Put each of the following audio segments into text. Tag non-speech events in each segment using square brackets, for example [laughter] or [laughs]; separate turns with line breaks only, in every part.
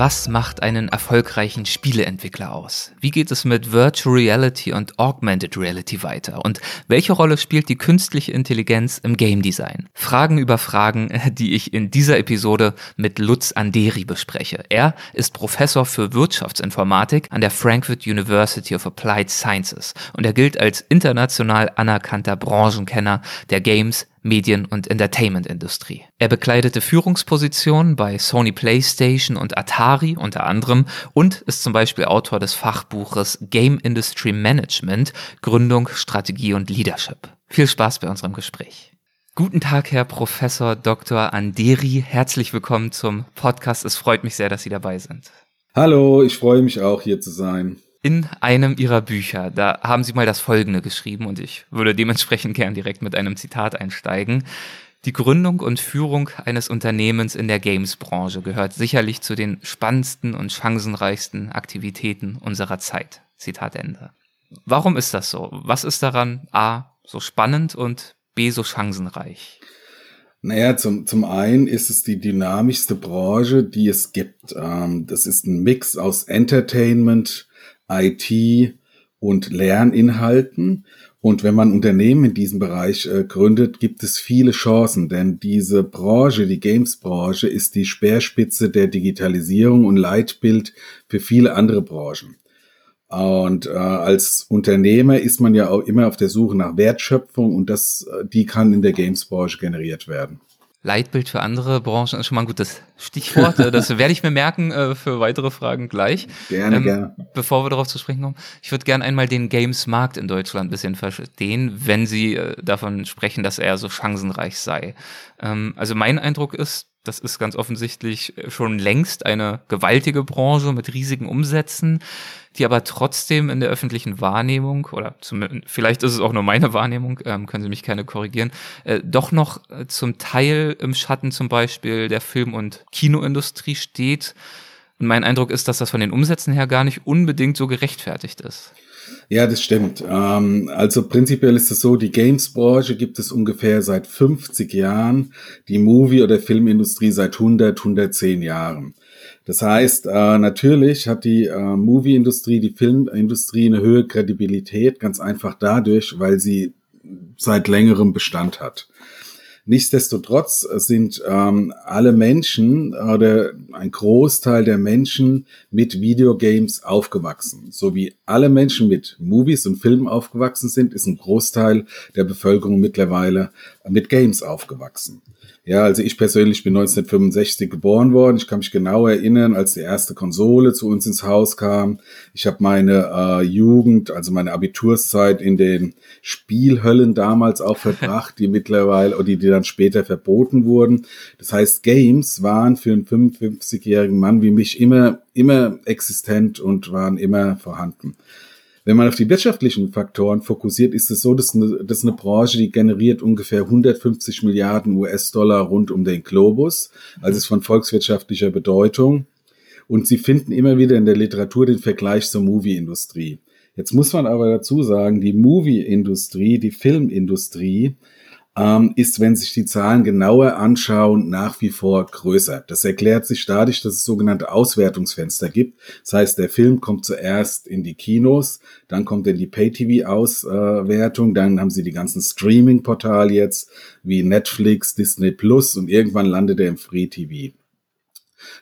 Was macht einen erfolgreichen Spieleentwickler aus? Wie geht es mit Virtual Reality und Augmented Reality weiter? Und welche Rolle spielt die künstliche Intelligenz im Game Design? Fragen über Fragen, [laughs] die ich in dieser Episode mit Lutz Anderi bespreche. Er ist Professor für Wirtschaftsinformatik an der Frankfurt University of Applied Sciences und er gilt als international anerkannter Branchenkenner der Games, Medien- und Entertainment-Industrie. Er bekleidete Führungspositionen bei Sony PlayStation und Atari unter anderem und ist zum Beispiel Autor des Fachbuches Game Industry Management, Gründung, Strategie und Leadership. Viel Spaß bei unserem Gespräch. Guten Tag, Herr Professor Dr. Anderi. Herzlich willkommen zum Podcast. Es freut mich sehr, dass Sie dabei sind.
Hallo, ich freue mich auch hier zu sein
in einem ihrer Bücher, da haben sie mal das Folgende geschrieben und ich würde dementsprechend gern direkt mit einem Zitat einsteigen. Die Gründung und Führung eines Unternehmens in der Games-Branche gehört sicherlich zu den spannendsten und chancenreichsten Aktivitäten unserer Zeit. Zitat Ende. Warum ist das so? Was ist daran A so spannend und B so chancenreich?
Naja, zum, zum einen ist es die dynamischste Branche, die es gibt. Ähm, das ist ein Mix aus Entertainment, IT und Lerninhalten. Und wenn man Unternehmen in diesem Bereich äh, gründet, gibt es viele Chancen, denn diese Branche, die Games-Branche, ist die Speerspitze der Digitalisierung und Leitbild für viele andere Branchen. Und äh, als Unternehmer ist man ja auch immer auf der Suche nach Wertschöpfung und das, äh, die kann in der Games-Branche generiert werden.
Leitbild für andere Branchen ist schon mal ein gutes Stichwort. Äh, das werde ich mir merken äh, für weitere Fragen gleich.
Gerne, ähm, gerne.
Bevor wir darauf zu sprechen kommen, ich würde gerne einmal den Games-Markt in Deutschland ein bisschen verstehen, wenn Sie äh, davon sprechen, dass er so chancenreich sei. Ähm, also mein Eindruck ist, das ist ganz offensichtlich schon längst eine gewaltige Branche mit riesigen Umsätzen die aber trotzdem in der öffentlichen Wahrnehmung, oder zum, vielleicht ist es auch nur meine Wahrnehmung, ähm, können Sie mich keine korrigieren, äh, doch noch äh, zum Teil im Schatten zum Beispiel der Film- und Kinoindustrie steht. Und mein Eindruck ist, dass das von den Umsätzen her gar nicht unbedingt so gerechtfertigt ist.
Ja, das stimmt. Ähm, also prinzipiell ist es so, die Games-Branche gibt es ungefähr seit 50 Jahren, die Movie- oder Filmindustrie seit 100, 110 Jahren. Das heißt, äh, natürlich hat die äh, Movie-Industrie, die Filmindustrie eine höhere Kredibilität, ganz einfach dadurch, weil sie seit längerem Bestand hat. Nichtsdestotrotz sind ähm, alle Menschen oder ein Großteil der Menschen mit Videogames aufgewachsen. So wie alle Menschen mit Movies und Filmen aufgewachsen sind, ist ein Großteil der Bevölkerung mittlerweile mit Games aufgewachsen. Ja, also ich persönlich bin 1965 geboren worden. Ich kann mich genau erinnern, als die erste Konsole zu uns ins Haus kam. Ich habe meine äh, Jugend, also meine Abiturszeit in den Spielhöllen damals auch verbracht, die [laughs] mittlerweile oder die, die dann später verboten wurden. Das heißt, Games waren für einen 55-jährigen Mann wie mich immer immer existent und waren immer vorhanden. Wenn man auf die wirtschaftlichen Faktoren fokussiert, ist es so, dass eine, dass eine Branche, die generiert ungefähr 150 Milliarden US-Dollar rund um den Globus, also ist von volkswirtschaftlicher Bedeutung. Und sie finden immer wieder in der Literatur den Vergleich zur Movie-Industrie. Jetzt muss man aber dazu sagen, die Movie-Industrie, die Filmindustrie ähm, ist, wenn sich die Zahlen genauer anschauen, nach wie vor größer. Das erklärt sich dadurch, dass es sogenannte Auswertungsfenster gibt. Das heißt, der Film kommt zuerst in die Kinos, dann kommt in die Pay-TV-Auswertung, dann haben sie die ganzen Streaming-Portale jetzt wie Netflix, Disney Plus und irgendwann landet er im Free-TV.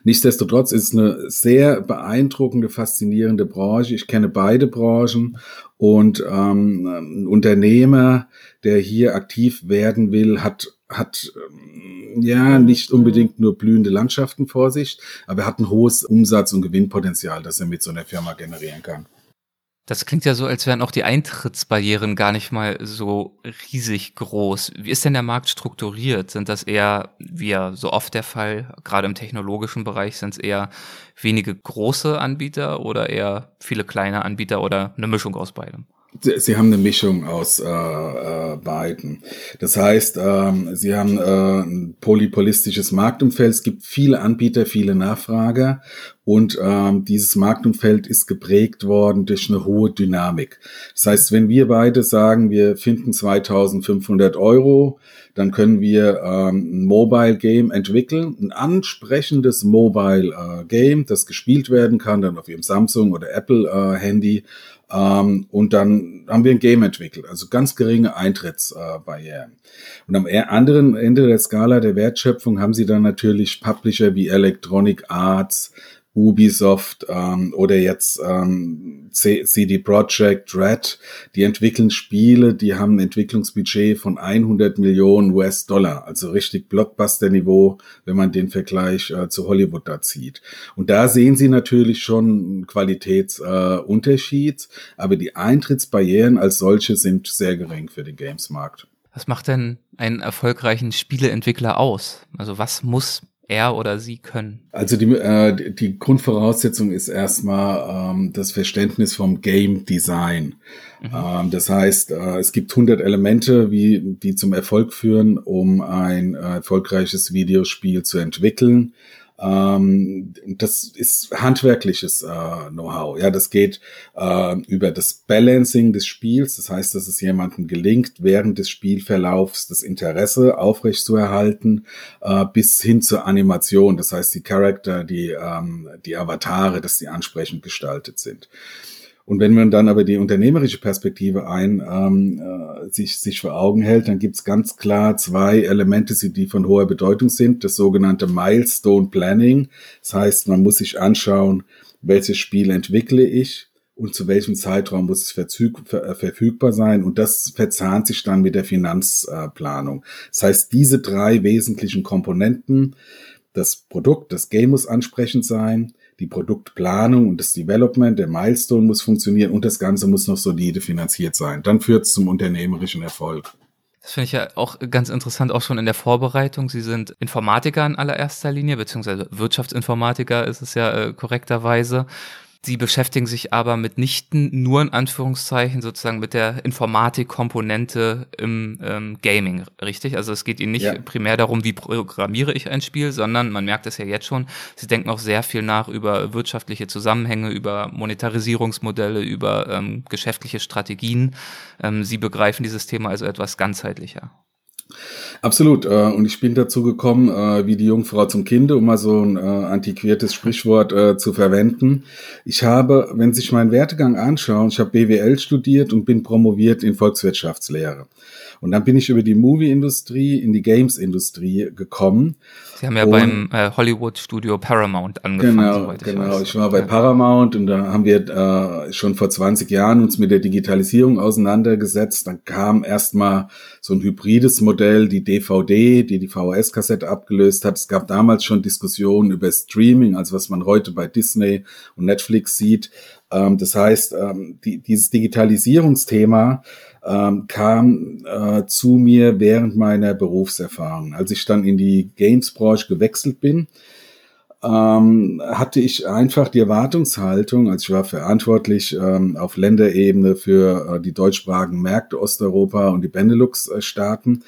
Nichtsdestotrotz ist es eine sehr beeindruckende, faszinierende Branche. Ich kenne beide Branchen und ähm, ein Unternehmer, der hier aktiv werden will, hat hat ähm, ja nicht unbedingt nur blühende Landschaften vor sich, aber er hat ein hohes Umsatz- und Gewinnpotenzial, das er mit so einer Firma generieren kann.
Das klingt ja so, als wären auch die Eintrittsbarrieren gar nicht mal so riesig groß. Wie ist denn der Markt strukturiert? Sind das eher, wie ja so oft der Fall, gerade im technologischen Bereich, sind es eher wenige große Anbieter oder eher viele kleine Anbieter oder eine Mischung aus beidem?
Sie haben eine Mischung aus äh, äh, beiden. Das heißt, ähm, Sie haben äh, ein polypolistisches Marktumfeld. Es gibt viele Anbieter, viele Nachfrager und ähm, dieses Marktumfeld ist geprägt worden durch eine hohe Dynamik. Das heißt, wenn wir beide sagen, wir finden 2.500 Euro, dann können wir ähm, ein Mobile Game entwickeln, ein ansprechendes Mobile äh, Game, das gespielt werden kann, dann auf Ihrem Samsung oder Apple äh, Handy ähm, und dann haben wir ein Game entwickelt, also ganz geringe Eintrittsbarrieren. und am e-, anderen Ende der Skala der Wertschöpfung haben sie dann natürlich Publisher wie Electronic Arts, Ubisoft ähm, oder jetzt ähm, CD Projekt Red, die entwickeln Spiele, die haben ein Entwicklungsbudget von 100 Millionen US-Dollar, also richtig Blockbuster-Niveau, wenn man den Vergleich äh, zu Hollywood da zieht. Und da sehen Sie natürlich schon einen Qualitätsunterschied, äh, aber die Eintrittsbarrieren als solche sind sehr gering für den Games-Markt.
Was macht denn einen erfolgreichen Spieleentwickler aus? Also was muss er oder sie können?
Also die, äh, die Grundvoraussetzung ist erstmal ähm, das Verständnis vom Game Design. Mhm. Ähm, das heißt, äh, es gibt 100 Elemente, wie, die zum Erfolg führen, um ein äh, erfolgreiches Videospiel zu entwickeln. Ähm, das ist handwerkliches äh, Know-how. Ja, das geht äh, über das Balancing des Spiels. Das heißt, dass es jemandem gelingt, während des Spielverlaufs das Interesse aufrechtzuerhalten, äh, bis hin zur Animation. Das heißt, die Charakter, die, ähm, die Avatare, dass die ansprechend gestaltet sind. Und wenn man dann aber die unternehmerische Perspektive ein ähm, äh, sich, sich vor Augen hält, dann gibt's ganz klar zwei Elemente, die von hoher Bedeutung sind. Das sogenannte Milestone Planning. Das heißt, man muss sich anschauen, welches Spiel entwickle ich und zu welchem Zeitraum muss es verfügbar sein. Und das verzahnt sich dann mit der Finanzplanung. Das heißt, diese drei wesentlichen Komponenten, das Produkt, das Game muss ansprechend sein, die Produktplanung und das Development, der Milestone muss funktionieren und das Ganze muss noch solide finanziert sein. Dann führt es zum unternehmerischen Erfolg.
Das finde ich ja auch ganz interessant, auch schon in der Vorbereitung. Sie sind Informatiker in allererster Linie, beziehungsweise Wirtschaftsinformatiker ist es ja äh, korrekterweise. Sie beschäftigen sich aber mitnichten nur in Anführungszeichen sozusagen mit der Informatikkomponente im ähm, Gaming, richtig? Also es geht Ihnen nicht ja. primär darum, wie programmiere ich ein Spiel, sondern man merkt es ja jetzt schon, Sie denken auch sehr viel nach über wirtschaftliche Zusammenhänge, über Monetarisierungsmodelle, über ähm, geschäftliche Strategien. Ähm, Sie begreifen dieses Thema also etwas ganzheitlicher.
Absolut. Äh, und ich bin dazu gekommen, äh, wie die Jungfrau zum Kinde, um mal so ein äh, antiquiertes Sprichwort zu verwenden. Ich habe, wenn sich meinen Wertegang anschauen, ich habe BWL studiert und bin promoviert in Volkswirtschaftslehre. Und dann bin ich über die Movie-Industrie in die Games-Industrie gekommen.
Sie haben ja und, beim äh, Hollywood-Studio Paramount angefangen.
Genau, ich genau. Weiß. Ich war bei Paramount und da haben wir äh, schon vor 20 Jahren uns mit der Digitalisierung auseinandergesetzt. Dann kam erstmal so ein hybrides Modell, die DVD, die die VHS-Kassette abgelöst hat. Es gab damals schon Diskussionen über Streaming, also was man heute bei Disney und Netflix sieht. Ähm, das heißt, ähm, die, dieses Digitalisierungsthema ähm, kam äh, zu mir während meiner Berufserfahrung. Als ich dann in die Games-Branche gewechselt bin, ähm, hatte ich einfach die Erwartungshaltung, also ich war verantwortlich ähm, auf Länderebene für äh, die deutschsprachigen Märkte Osteuropa und die Benelux-Staaten,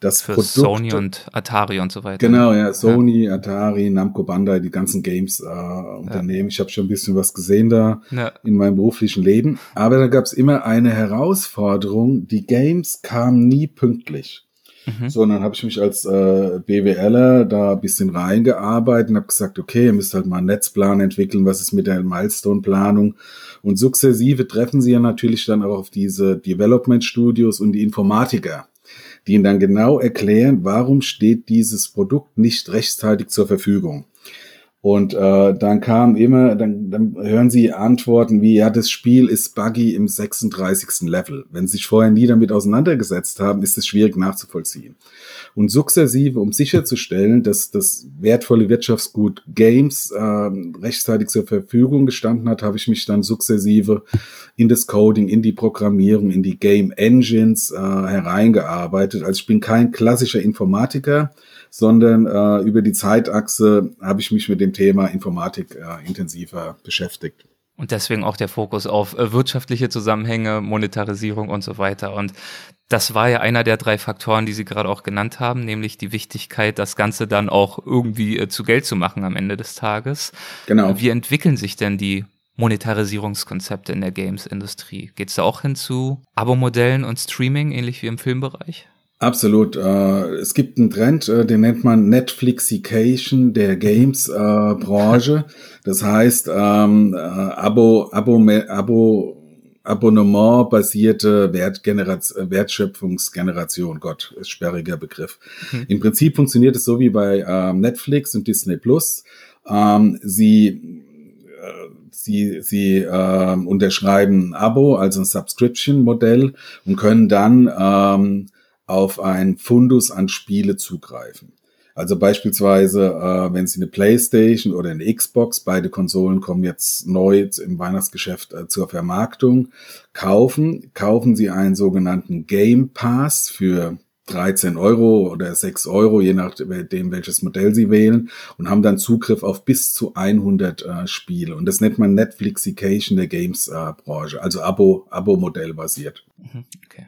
das für Produkt, Sony und Atari und so weiter.
Genau, ja, Sony, ja. Atari, Namco Bandai, die ganzen Games-Unternehmen. Äh, ich habe schon ein bisschen was gesehen da ja. in meinem beruflichen Leben. Aber da gab es immer eine Herausforderung, die Games kamen nie pünktlich. Mhm. So, und dann habe ich mich als äh, BWLer da ein bisschen reingearbeitet und habe gesagt, okay, ihr müsst halt mal einen Netzplan entwickeln, was ist mit der Milestone-Planung. Und sukzessive treffen sie ja natürlich dann auch auf diese Development-Studios und die Informatiker, die ihnen dann genau erklären, warum steht dieses Produkt nicht rechtzeitig zur Verfügung. Und äh, dann kam immer, dann, dann hören Sie Antworten wie, ja, das Spiel ist buggy im 36. Level. Wenn Sie sich vorher nie damit auseinandergesetzt haben, ist es schwierig nachzuvollziehen. Und sukzessive, um sicherzustellen, dass das wertvolle Wirtschaftsgut Games äh, rechtzeitig zur Verfügung gestanden hat, habe ich mich dann sukzessive in das Coding, in die Programmierung, in die Game Engines äh, hereingearbeitet. Also ich bin kein klassischer Informatiker, sondern äh, über die Zeitachse habe ich mich mit dem Thema Informatik äh, intensiver beschäftigt.
Und deswegen auch der Fokus auf äh, wirtschaftliche Zusammenhänge, Monetarisierung und so weiter. Und das war ja einer der drei Faktoren, die Sie gerade auch genannt haben, nämlich die Wichtigkeit, das Ganze dann auch irgendwie äh, zu Geld zu machen am Ende des Tages. Genau. Wie entwickeln sich denn die Monetarisierungskonzepte in der Games-Industrie? Geht es da auch hin zu Abo-Modellen und Streaming, ähnlich wie im Filmbereich?
Absolut. Äh, es gibt einen Trend, äh, den nennt man Netflixication der Games-Branche. [laughs] das heißt, ähm, äh, Abo, Abo, Abo, Abonnement-basierte Wertschöpfungsgeneration. Gott, ist sperriger Begriff. Mhm. Im Prinzip funktioniert es so wie bei ähm, Netflix und Disney Plus. Ähm, sie Sie, sie äh, unterschreiben ein Abo, also ein Subscription-Modell und können dann ähm, auf ein Fundus an Spiele zugreifen. Also beispielsweise, äh, wenn Sie eine PlayStation oder eine Xbox, beide Konsolen kommen jetzt neu im Weihnachtsgeschäft äh, zur Vermarktung, kaufen, kaufen Sie einen sogenannten Game Pass für 13 Euro oder 6 Euro, je nachdem, welches Modell Sie wählen, und haben dann Zugriff auf bis zu 100 äh, Spiele. Und das nennt man Netflixication der Games-Branche, äh, also Abo, Abo-Modell basiert. Mhm, okay.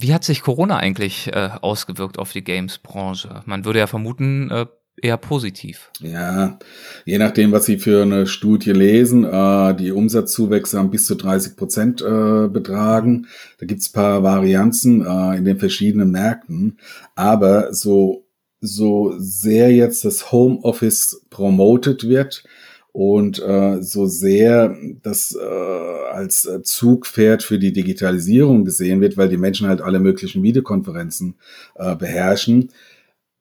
Wie hat sich Corona eigentlich äh, ausgewirkt auf die Games-Branche? Man würde ja vermuten, äh, eher positiv.
Ja, je nachdem, was Sie für eine Studie lesen, äh, die Umsatzzuwächse haben bis zu 30 Prozent äh, betragen. Da gibt's paar Varianzen äh, in den verschiedenen Märkten. Aber so, so sehr jetzt das Homeoffice promoted wird, und äh, so sehr das äh, als Zugpferd für die Digitalisierung gesehen wird, weil die Menschen halt alle möglichen Videokonferenzen äh, beherrschen,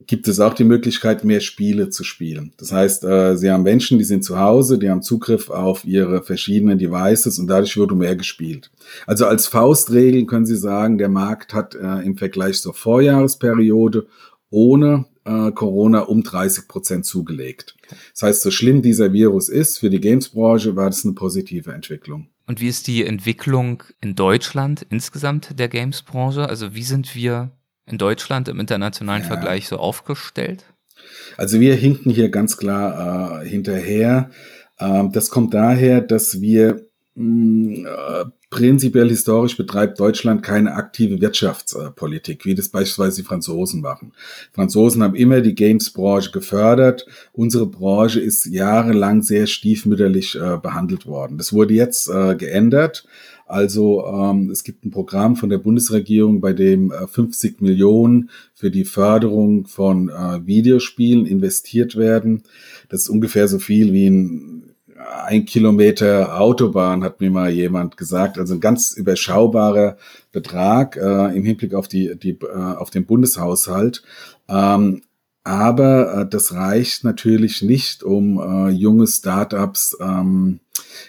gibt es auch die Möglichkeit, mehr Spiele zu spielen. Das heißt, äh, sie haben Menschen, die sind zu Hause, die haben Zugriff auf ihre verschiedenen Devices und dadurch wird mehr gespielt. Also als Faustregel können Sie sagen, der Markt hat äh, im Vergleich zur Vorjahresperiode ohne äh, Corona um 30 Prozent zugelegt. Das heißt, so schlimm dieser Virus ist, für die Games-Branche war das eine positive Entwicklung.
Und wie ist die Entwicklung in Deutschland insgesamt der Games-Branche? Also wie sind wir in Deutschland im internationalen ja. Vergleich so aufgestellt?
Also wir hinken hier ganz klar äh, hinterher. Ähm, das kommt daher, dass wir mh, mm, äh, Prinzipiell historisch betreibt Deutschland keine aktive Wirtschaftspolitik, wie das beispielsweise die Franzosen machen. Franzosen haben immer die Games-Branche gefördert. Unsere Branche ist jahrelang sehr stiefmütterlich äh, behandelt worden. Das wurde jetzt äh, geändert. Also ähm, es gibt ein Programm von der Bundesregierung, bei dem äh, 50 Millionen für die Förderung von äh, Videospielen investiert werden. Das ist ungefähr so viel wie ein ein Kilometer Autobahn, hat mir mal jemand gesagt. Also ein ganz überschaubarer Betrag äh, im Hinblick auf die, die äh, auf den Bundeshaushalt. Ähm, aber äh, das reicht natürlich nicht, um äh, junge Startups, ähm,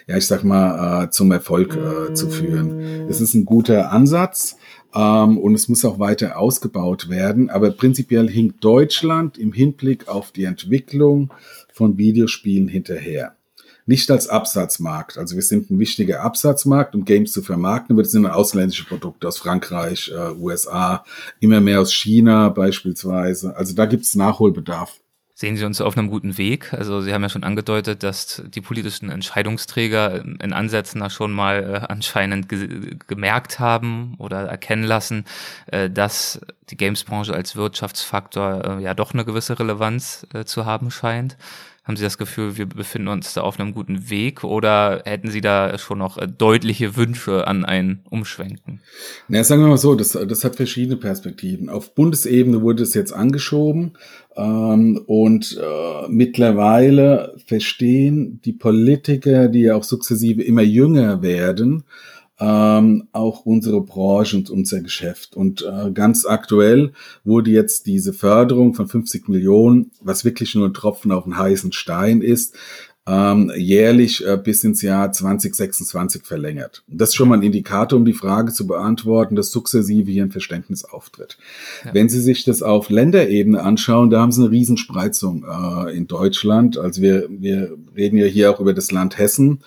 ja, ich sag mal, äh, zum Erfolg äh, zu führen. Es ist ein guter Ansatz. Ähm, und es muss auch weiter ausgebaut werden. Aber prinzipiell hinkt Deutschland im Hinblick auf die Entwicklung von Videospielen hinterher nicht als Absatzmarkt. Also wir sind ein wichtiger Absatzmarkt, um Games zu vermarkten, aber das sind ausländische Produkte aus Frankreich, äh, USA, immer mehr aus China beispielsweise. Also da gibt es Nachholbedarf.
Sehen Sie uns auf einem guten Weg? Also Sie haben ja schon angedeutet, dass die politischen Entscheidungsträger in Ansätzen da schon mal äh, anscheinend ge gemerkt haben oder erkennen lassen, äh, dass die Gamesbranche als Wirtschaftsfaktor äh, ja doch eine gewisse Relevanz äh, zu haben scheint. Haben Sie das Gefühl, wir befinden uns da auf einem guten Weg oder hätten Sie da schon noch äh, deutliche Wünsche an ein Umschwenken?
Na, sagen wir mal so, das, das hat verschiedene Perspektiven. Auf Bundesebene wurde es jetzt angeschoben ähm, und äh, mittlerweile verstehen die Politiker, die ja auch sukzessive immer jünger werden, ähm, auch unsere Branche und unser Geschäft. Und äh, ganz aktuell wurde jetzt diese Förderung von 50 Millionen, was wirklich nur ein Tropfen auf einen heißen Stein ist, ähm, jährlich äh, bis ins Jahr 2026 verlängert. Das ist schon mal ein Indikator, um die Frage zu beantworten, dass sukzessive hier ein Verständnis auftritt. Ja. Wenn Sie sich das auf Länderebene anschauen, da haben Sie eine Riesenspreizung äh, in Deutschland. Also wir, wir reden ja hier auch über das Land Hessen.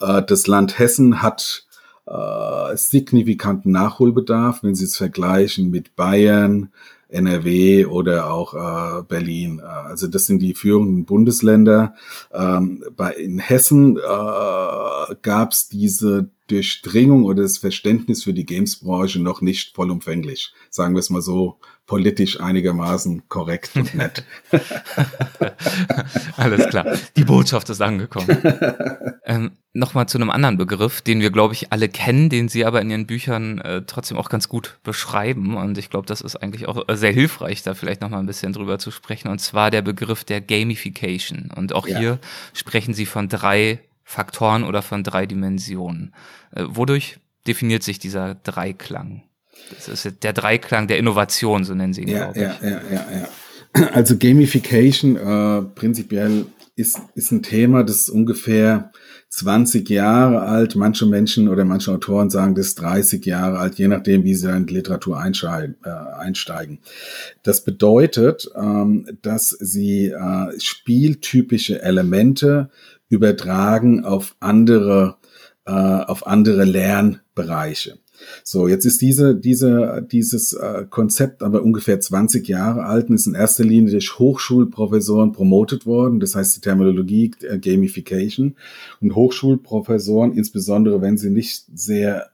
Äh, das Land Hessen hat äh, signifikanten Nachholbedarf, wenn Sie es vergleichen mit Bayern, NRW oder auch äh, Berlin. Äh, also das sind die führenden Bundesländer. Ähm, bei, in Hessen äh, gab es diese Durchdringung oder das Verständnis für die Gamesbranche noch nicht vollumfänglich. Sagen wir es mal so politisch einigermaßen korrekt und nett. [laughs]
Alles klar. Die Botschaft ist angekommen. [laughs] ähm, Nochmal zu einem anderen Begriff, den wir, glaube ich, alle kennen, den Sie aber in Ihren Büchern äh, trotzdem auch ganz gut beschreiben. Und ich glaube, das ist eigentlich auch sehr hilfreich, da vielleicht nochmal ein bisschen drüber zu sprechen. Und zwar der Begriff der Gamification. Und auch ja. hier sprechen Sie von drei Faktoren oder von drei Dimensionen. Äh, wodurch definiert sich dieser Dreiklang? Das ist der Dreiklang der Innovation, so nennen sie ihn,
ja, ja, ja, ja, ja. Also Gamification äh, prinzipiell ist, ist ein Thema, das ungefähr 20 Jahre alt. Manche Menschen oder manche Autoren sagen, das ist 30 Jahre alt, je nachdem, wie sie in die Literatur äh, einsteigen. Das bedeutet, ähm, dass sie äh, spieltypische Elemente übertragen auf andere, äh, auf andere Lernbereiche. So, jetzt ist diese, diese, dieses äh, Konzept aber ungefähr 20 Jahre alt und ist in erster Linie durch Hochschulprofessoren promotet worden. Das heißt die Terminologie äh, Gamification. Und Hochschulprofessoren, insbesondere wenn sie nicht sehr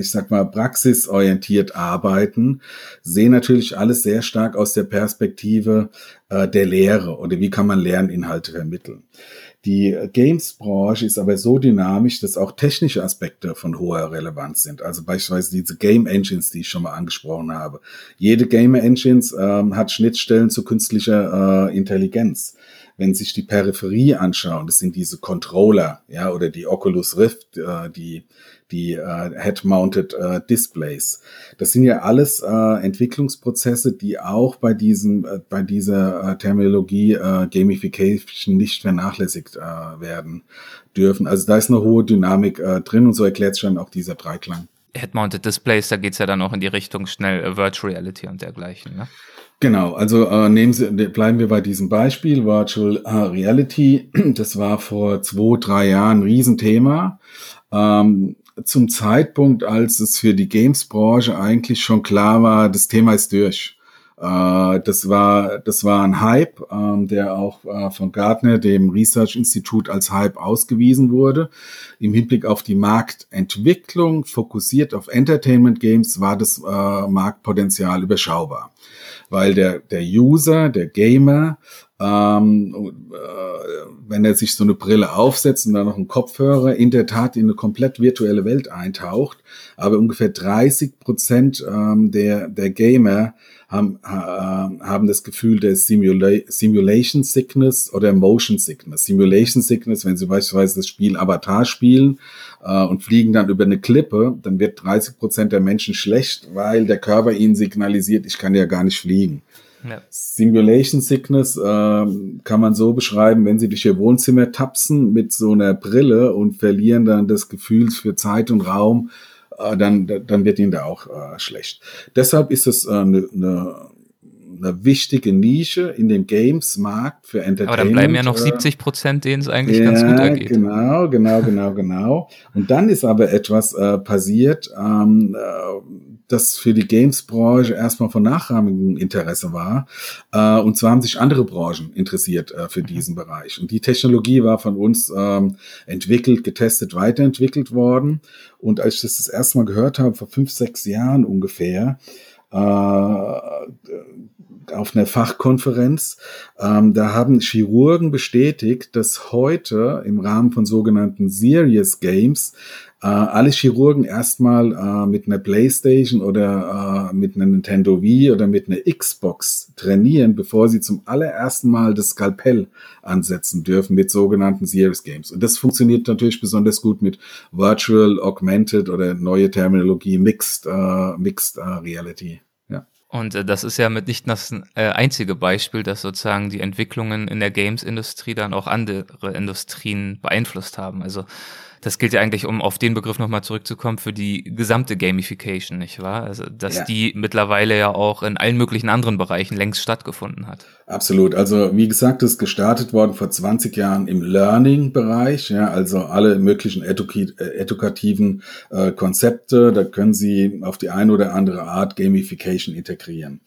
ich sag mal, praxisorientiert arbeiten, sehen natürlich alles sehr stark aus der Perspektive äh, der Lehre oder wie kann man Lerninhalte vermitteln. Die Games-Branche ist aber so dynamisch, dass auch technische Aspekte von hoher Relevanz sind. Also beispielsweise diese Game Engines, die ich schon mal angesprochen habe. Jede Game Engines ähm, hat Schnittstellen zu künstlicher äh, Intelligenz. Wenn sich die Peripherie anschauen, das sind diese Controller, ja, oder die Oculus Rift, äh, die die äh, Head-Mounted äh, Displays. Das sind ja alles äh, Entwicklungsprozesse, die auch bei diesem, äh, bei dieser äh, Terminologie äh, Gamification nicht vernachlässigt äh, werden dürfen. Also da ist eine hohe Dynamik äh, drin und so erklärt sich dann auch dieser Dreiklang.
Head-Mounted Displays, da geht's ja dann auch in die Richtung schnell äh, Virtual Reality und dergleichen. Ne?
Genau, also äh, nehmen Sie, bleiben wir bei diesem Beispiel Virtual äh, Reality. [clears throat] Das war vor zwei, drei Jahren ein Riesenthema. Ähm, zum Zeitpunkt, als es für die Games-Branche eigentlich schon klar war, das Thema ist durch. Äh, das war, das war ein Hype, ähm, der auch äh, von Gartner, dem Research Institute, als Hype ausgewiesen wurde. Im Hinblick auf die Marktentwicklung, fokussiert auf Entertainment Games, war das äh, Marktpotenzial überschaubar. Weil der, der User, der Gamer, ähm, äh, wenn er sich so eine Brille aufsetzt und dann noch einen Kopfhörer, in der Tat in eine komplett virtuelle Welt eintaucht. Aber ungefähr 30 Prozent ähm, der, der Gamer haben, äh, haben das Gefühl der Simula Simulation Sickness oder Motion Sickness. Simulation Sickness, wenn sie beispielsweise das Spiel Avatar spielen äh, und fliegen dann über eine Klippe, dann wird 30 Prozent der Menschen schlecht, weil der Körper ihnen signalisiert, ich kann ja gar nicht fliegen. Ja. Simulation Sickness äh, kann man so beschreiben, wenn sie durch ihr Wohnzimmer tapsen mit so einer Brille und verlieren dann das Gefühl für Zeit und Raum, äh, dann, dann wird ihnen da auch äh, schlecht. Deshalb ist es eine äh, ne, eine wichtige Nische in dem Games-Markt für Entertainment. Aber
dann bleiben ja noch 70 Prozent, denen es eigentlich ja, ganz gut ergeht.
Genau, genau, genau, genau. Und dann ist aber etwas äh, passiert, ähm, äh, das für die Games-Branche erstmal von nachrangigem Interesse war. Äh, und zwar haben sich andere Branchen interessiert äh, für diesen Bereich. Und die Technologie war von uns ähm, entwickelt, getestet, weiterentwickelt worden. Und als ich das das erste Mal gehört habe, vor fünf, sechs Jahren ungefähr, äh, auf einer Fachkonferenz. Ähm, da haben Chirurgen bestätigt, dass heute im Rahmen von sogenannten Serious Games äh, alle Chirurgen erstmal äh, mit einer Playstation oder äh, mit einer Nintendo Wii oder mit einer Xbox trainieren, bevor sie zum allerersten Mal das Skalpell ansetzen dürfen mit sogenannten Serious Games. Und das funktioniert natürlich besonders gut mit Virtual, Augmented oder neue Terminologie Mixed, äh, Mixed äh, Reality.
Und äh, das ist ja mit nicht das äh, einzige Beispiel, dass sozusagen die Entwicklungen in der Games-Industrie dann auch andere Industrien beeinflusst haben. Also das gilt ja eigentlich, um auf den Begriff nochmal zurückzukommen, für die gesamte Gamification, nicht wahr? Also, dass ja. die mittlerweile ja auch in allen möglichen anderen Bereichen längst stattgefunden hat.
Absolut. Also, wie gesagt, ist gestartet worden vor 20 Jahren im Learning-Bereich, ja, also alle möglichen edukativen äh, Konzepte, da können Sie auf die eine oder andere Art Gamification integrieren.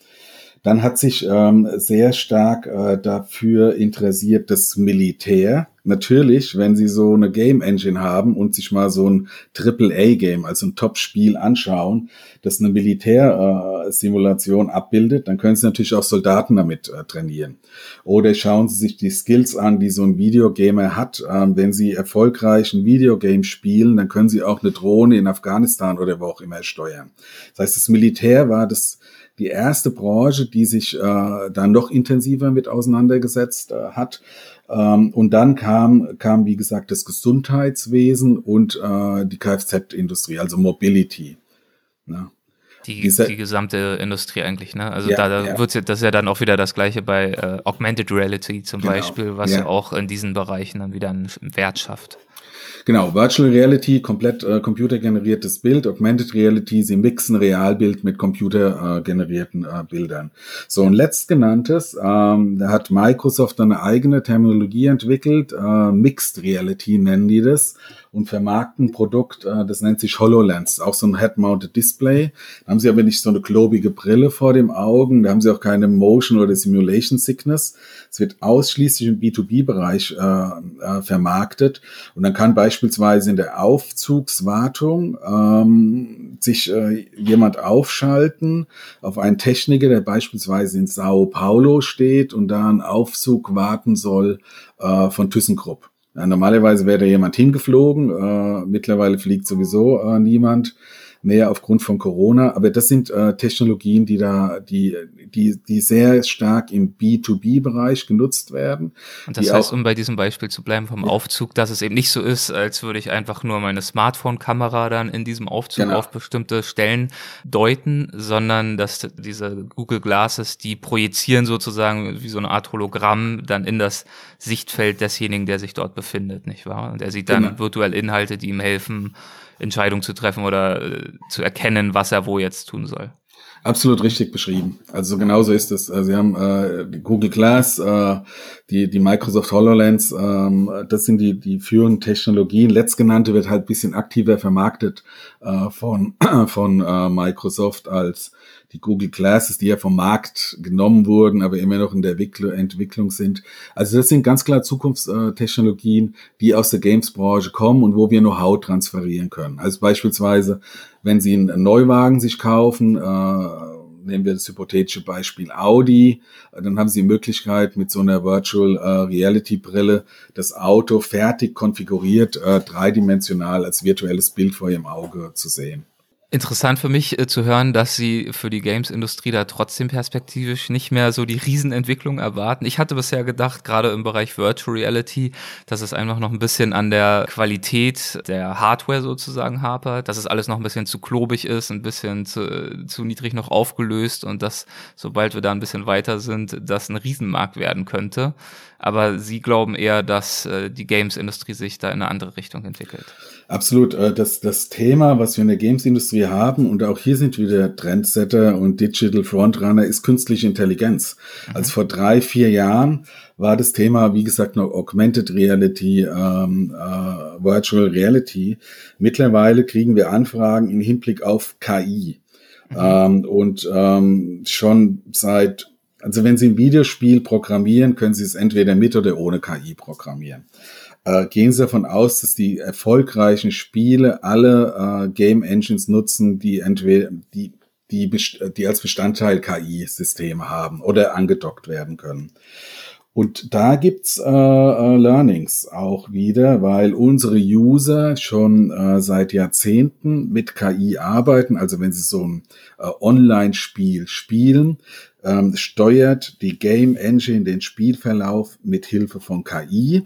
Dann hat sich ähm, sehr stark äh, dafür interessiert das Militär. Natürlich, wenn Sie so eine Game Engine haben und sich mal so ein Triple-A-Game, also ein Top-Spiel anschauen, das eine Militärsimulation äh, abbildet, dann können Sie natürlich auch Soldaten damit äh, trainieren. Oder schauen Sie sich die Skills an, die so ein Videogamer hat. Ähm, wenn Sie erfolgreich ein Videogame spielen, dann können Sie auch eine Drohne in Afghanistan oder wo auch immer steuern. Das heißt, das Militär war das die erste Branche, die sich äh, dann noch intensiver mit auseinandergesetzt äh, hat. Ähm, und dann kam, kam, wie gesagt, das Gesundheitswesen und äh, die Kfz-Industrie, also Mobility.
Ne? Die, die gesamte Industrie eigentlich, ne? Also ja, da, da ja. wird's ja, das ist ja dann auch wieder das gleiche bei äh, Augmented Reality zum genau, Beispiel, was ja. ja auch in diesen Bereichen dann wieder einen Wert schafft.
Genau, Virtual Reality, komplett äh, computergeneriertes Bild, Augmented Reality, sie mixen Realbild mit computergenerierten äh, Bildern. So, und letztgenanntes, ähm, da hat Microsoft eine eigene Terminologie entwickelt, äh, Mixed Reality nennen die das und vermarkten Produkt, äh, das nennt sich HoloLens, auch so ein Head-Mounted Display. Da haben sie aber nicht so eine globige Brille vor dem Augen, da haben sie auch keine Motion oder Simulation Sickness. Es wird ausschließlich im B2B-Bereich äh, äh, vermarktet und dann kann beispielsweise in der Aufzugswartung ähm, sich äh, jemand aufschalten auf einen Techniker, der beispielsweise in Sao Paulo steht und da einen Aufzug warten soll äh, von ThyssenKrupp. Normalerweise wäre da jemand hingeflogen. Äh, mittlerweile fliegt sowieso äh, niemand mehr aufgrund von Corona. Aber das sind äh, Technologien, die da, die, die, die sehr stark im B2B-Bereich genutzt werden.
Und das heißt, um bei diesem Beispiel zu bleiben vom ja. Aufzug, dass es eben nicht so ist, als würde ich einfach nur meine Smartphone-Kamera dann in diesem Aufzug genau. auf bestimmte Stellen deuten, sondern dass diese Google Glasses, die projizieren sozusagen wie so eine Art Hologramm dann in das Sichtfeld desjenigen, der sich dort befindet, nicht wahr? Und er sieht dann genau. virtuell Inhalte, die ihm helfen, Entscheidung zu treffen oder äh, zu erkennen, was er wo jetzt tun soll.
Absolut richtig beschrieben. Also genauso ist es. Also Sie haben äh, die Google Glass, äh, die, die Microsoft HoloLens, ähm, das sind die, die führenden Technologien. Letztgenannte wird halt bisschen aktiver vermarktet äh, von, [clears throat] von äh, Microsoft als die Google Glasses, die ja vom Markt genommen wurden, aber immer noch in der Entwicklung sind. Also das sind ganz klar Zukunftstechnologien, die aus der Games-Branche kommen und wo wir Know-how transferieren können. Also beispielsweise, wenn Sie einen Neuwagen sich kaufen, äh, nehmen wir das hypothetische Beispiel Audi, dann haben Sie die Möglichkeit mit so einer Virtual äh, Reality Brille das Auto fertig konfiguriert, äh, dreidimensional als virtuelles Bild vor Ihrem Auge zu sehen.
Interessant für mich äh, zu hören, dass Sie für die Games-Industrie da trotzdem perspektivisch nicht mehr so die Riesenentwicklung erwarten. Ich hatte bisher gedacht, gerade im Bereich Virtual Reality, dass es einfach noch ein bisschen an der Qualität der Hardware sozusagen hapert, dass es alles noch ein bisschen zu klobig ist, ein bisschen zu, zu niedrig noch aufgelöst und dass, sobald wir da ein bisschen weiter sind, das ein Riesenmarkt werden könnte. Aber Sie glauben eher, dass äh, die Games-Industrie sich da in eine andere Richtung entwickelt.
Absolut. Äh, das, das Thema, was wir in der Games-Industrie haben, und auch hier sind wieder Trendsetter und Digital Frontrunner, ist künstliche Intelligenz. Mhm. Also vor drei, vier Jahren war das Thema, wie gesagt, noch Augmented Reality, ähm, äh, Virtual Reality. Mittlerweile kriegen wir Anfragen im Hinblick auf KI. Mhm. Ähm, und ähm, schon seit, also wenn Sie ein Videospiel programmieren, können Sie es entweder mit oder ohne KI programmieren äh, gehen Sie davon aus, dass die erfolgreichen Spiele alle äh, Game Engines nutzen, die entweder die die, die als Bestandteil KI-Systeme haben oder angedockt werden können. Und da gibt's äh, äh, Learnings auch wieder, weil unsere User schon äh, seit Jahrzehnten mit KI arbeiten. Also wenn sie so ein äh, Online-Spiel spielen, ähm, steuert die Game Engine den Spielverlauf mit Hilfe von KI.